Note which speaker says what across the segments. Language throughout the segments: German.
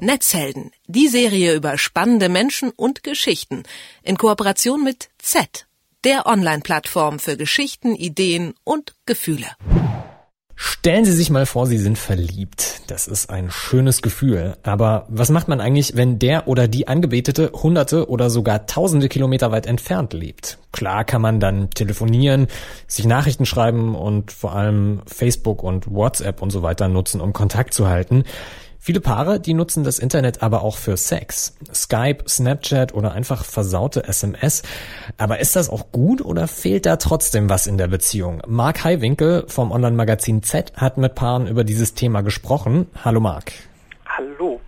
Speaker 1: Netzhelden, die Serie über spannende Menschen und Geschichten in Kooperation mit Z, der Online-Plattform für Geschichten, Ideen und Gefühle.
Speaker 2: Stellen Sie sich mal vor, Sie sind verliebt. Das ist ein schönes Gefühl. Aber was macht man eigentlich, wenn der oder die Angebetete hunderte oder sogar tausende Kilometer weit entfernt lebt? Klar kann man dann telefonieren, sich Nachrichten schreiben und vor allem Facebook und WhatsApp und so weiter nutzen, um Kontakt zu halten. Viele Paare, die nutzen das Internet aber auch für Sex. Skype, Snapchat oder einfach versaute SMS. Aber ist das auch gut oder fehlt da trotzdem was in der Beziehung? Mark Heiwinkel vom Online-Magazin Z hat mit Paaren über dieses Thema gesprochen. Hallo Mark.
Speaker 3: Hallo.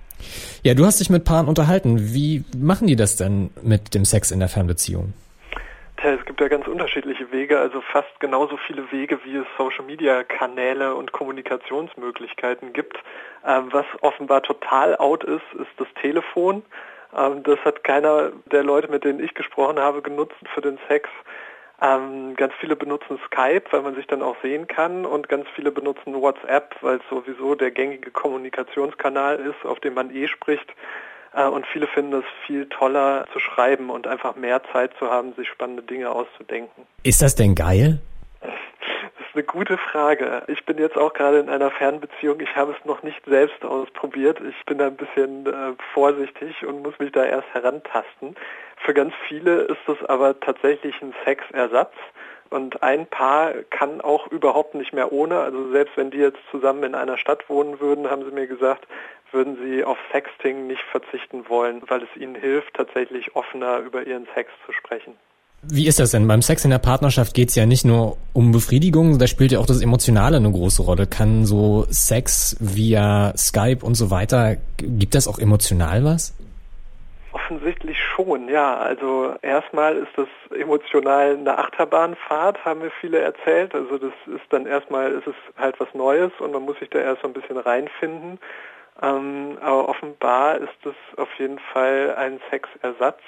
Speaker 2: Ja, du hast dich mit Paaren unterhalten. Wie machen die das denn mit dem Sex in der Fernbeziehung?
Speaker 3: Es gibt ja ganz unterschiedliche Wege, also fast genauso viele Wege, wie es Social-Media-Kanäle und Kommunikationsmöglichkeiten gibt. Ähm, was offenbar total out ist, ist das Telefon. Ähm, das hat keiner der Leute, mit denen ich gesprochen habe, genutzt für den Sex. Ähm, ganz viele benutzen Skype, weil man sich dann auch sehen kann und ganz viele benutzen WhatsApp, weil es sowieso der gängige Kommunikationskanal ist, auf dem man eh spricht. Äh, und viele finden es viel toller zu schreiben und einfach mehr Zeit zu haben, sich spannende Dinge auszudenken.
Speaker 2: Ist das denn geil?
Speaker 3: Das ist eine gute Frage. Ich bin jetzt auch gerade in einer Fernbeziehung. Ich habe es noch nicht selbst ausprobiert. Ich bin da ein bisschen äh, vorsichtig und muss mich da erst herantasten. Für ganz viele ist das aber tatsächlich ein Sexersatz. Und ein Paar kann auch überhaupt nicht mehr ohne. Also selbst wenn die jetzt zusammen in einer Stadt wohnen würden, haben sie mir gesagt, würden sie auf Sexting nicht verzichten wollen, weil es ihnen hilft, tatsächlich offener über ihren Sex zu sprechen.
Speaker 2: Wie ist das denn? Beim Sex in der Partnerschaft geht es ja nicht nur um Befriedigung, da spielt ja auch das Emotionale eine große Rolle. Kann so Sex via Skype und so weiter, gibt das auch emotional was?
Speaker 3: Offensichtlich schon, ja. Also erstmal ist das emotional eine Achterbahnfahrt, haben mir viele erzählt. Also das ist dann erstmal, ist es halt was Neues und man muss sich da erst so ein bisschen reinfinden. Ähm, aber offenbar ist es auf jeden Fall ein Sexersatz,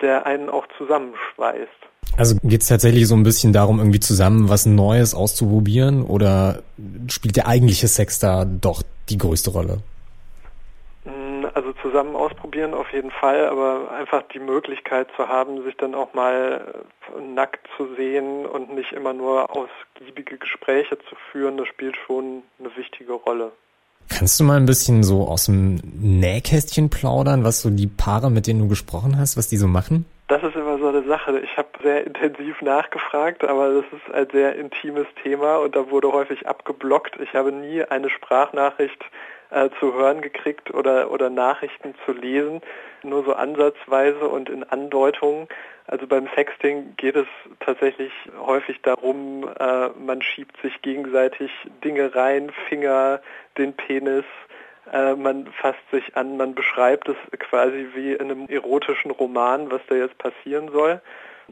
Speaker 3: der einen auch zusammenschweißt.
Speaker 2: Also geht es tatsächlich so ein bisschen darum, irgendwie zusammen was Neues auszuprobieren oder spielt der eigentliche Sex da doch die größte Rolle?
Speaker 3: Zusammen ausprobieren auf jeden Fall, aber einfach die Möglichkeit zu haben, sich dann auch mal nackt zu sehen und nicht immer nur ausgiebige Gespräche zu führen, das spielt schon eine wichtige Rolle.
Speaker 2: Kannst du mal ein bisschen so aus dem Nähkästchen plaudern, was so die Paare, mit denen du gesprochen hast, was die so machen?
Speaker 3: Das ist immer so eine Sache. Ich habe sehr intensiv nachgefragt, aber das ist ein sehr intimes Thema und da wurde häufig abgeblockt. Ich habe nie eine Sprachnachricht äh, zu hören gekriegt oder, oder Nachrichten zu lesen, nur so ansatzweise und in Andeutungen. Also beim Sexting geht es tatsächlich häufig darum, äh, man schiebt sich gegenseitig Dinge rein, Finger, den Penis, äh, man fasst sich an, man beschreibt es quasi wie in einem erotischen Roman, was da jetzt passieren soll.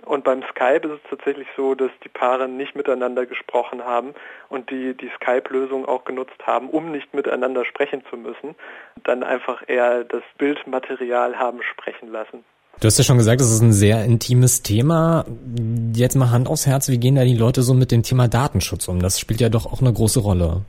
Speaker 3: Und beim Skype ist es tatsächlich so, dass die Paare nicht miteinander gesprochen haben und die die Skype-Lösung auch genutzt haben, um nicht miteinander sprechen zu müssen, dann einfach eher das Bildmaterial haben sprechen lassen.
Speaker 2: Du hast ja schon gesagt, das ist ein sehr intimes Thema. Jetzt mal Hand aufs Herz, wie gehen da die Leute so mit dem Thema Datenschutz um? Das spielt ja doch auch eine große Rolle.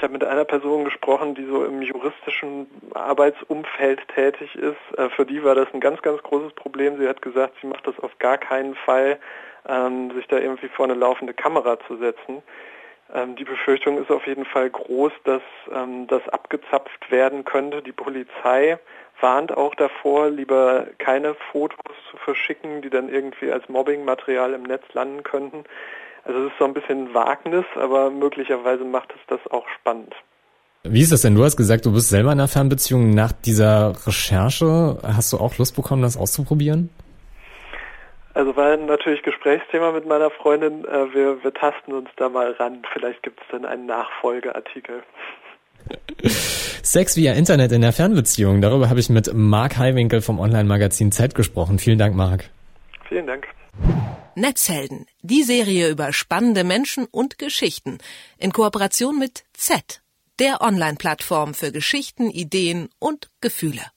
Speaker 3: Ich habe mit einer Person gesprochen, die so im juristischen Arbeitsumfeld tätig ist. Äh, für die war das ein ganz, ganz großes Problem. Sie hat gesagt, sie macht das auf gar keinen Fall, ähm, sich da irgendwie vor eine laufende Kamera zu setzen. Ähm, die Befürchtung ist auf jeden Fall groß, dass ähm, das abgezapft werden könnte. Die Polizei warnt auch davor, lieber keine Fotos zu verschicken, die dann irgendwie als Mobbingmaterial im Netz landen könnten. Also es ist so ein bisschen Wagnis, aber möglicherweise macht es das auch spannend.
Speaker 2: Wie ist das denn? Du hast gesagt, du bist selber in einer Fernbeziehung. Nach dieser Recherche hast du auch Lust bekommen, das auszuprobieren?
Speaker 3: Also war natürlich Gesprächsthema mit meiner Freundin. Äh, wir, wir tasten uns da mal ran. Vielleicht gibt es dann einen Nachfolgeartikel.
Speaker 2: Sex via Internet in der Fernbeziehung. Darüber habe ich mit Marc Heiwinkel vom Online-Magazin Z gesprochen. Vielen Dank, Marc.
Speaker 3: Vielen Dank.
Speaker 1: Netzhelden, die Serie über spannende Menschen und Geschichten in Kooperation mit Z, der Online-Plattform für Geschichten, Ideen und Gefühle.